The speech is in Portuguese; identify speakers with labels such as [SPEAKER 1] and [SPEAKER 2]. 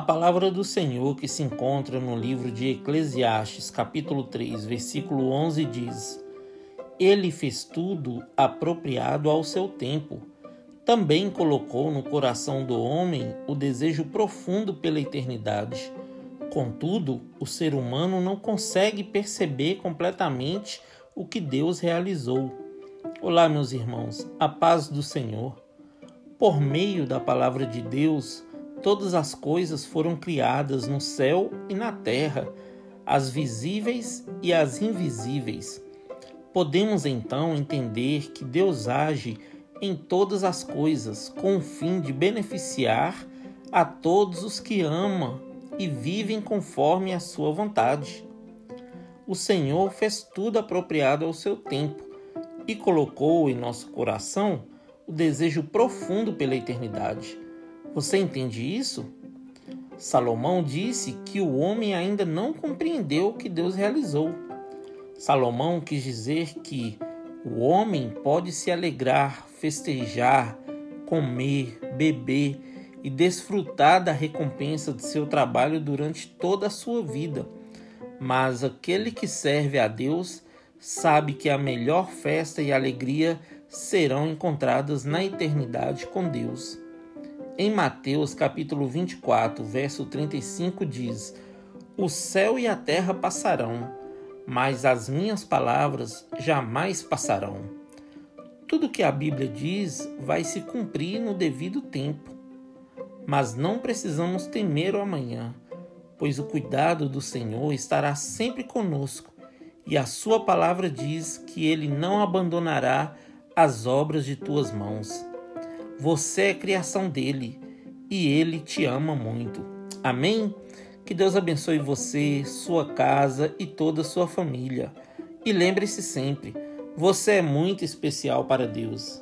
[SPEAKER 1] palavra do Senhor que se encontra no livro de Eclesiastes, capítulo 3, versículo 11 diz: Ele fez tudo apropriado ao seu tempo. Também colocou no coração do homem o desejo profundo pela eternidade. Contudo, o ser humano não consegue perceber completamente o que Deus realizou. Olá, meus irmãos, a paz do Senhor. Por meio da palavra de Deus, Todas as coisas foram criadas no céu e na terra, as visíveis e as invisíveis. Podemos então entender que Deus age em todas as coisas com o fim de beneficiar a todos os que ama e vivem conforme a sua vontade. O Senhor fez tudo apropriado ao seu tempo e colocou em nosso coração o desejo profundo pela eternidade. Você entende isso? Salomão disse que o homem ainda não compreendeu o que Deus realizou. Salomão quis dizer que o homem pode se alegrar, festejar, comer, beber e desfrutar da recompensa de seu trabalho durante toda a sua vida. Mas aquele que serve a Deus sabe que a melhor festa e alegria serão encontradas na eternidade com Deus. Em Mateus capítulo 24, verso 35 diz: O céu e a terra passarão, mas as minhas palavras jamais passarão. Tudo que a Bíblia diz vai se cumprir no devido tempo. Mas não precisamos temer o amanhã, pois o cuidado do Senhor estará sempre conosco, e a sua palavra diz que ele não abandonará as obras de tuas mãos. Você é criação dele e ele te ama muito. Amém? Que Deus abençoe você, sua casa e toda a sua família. E lembre-se sempre, você é muito especial para Deus.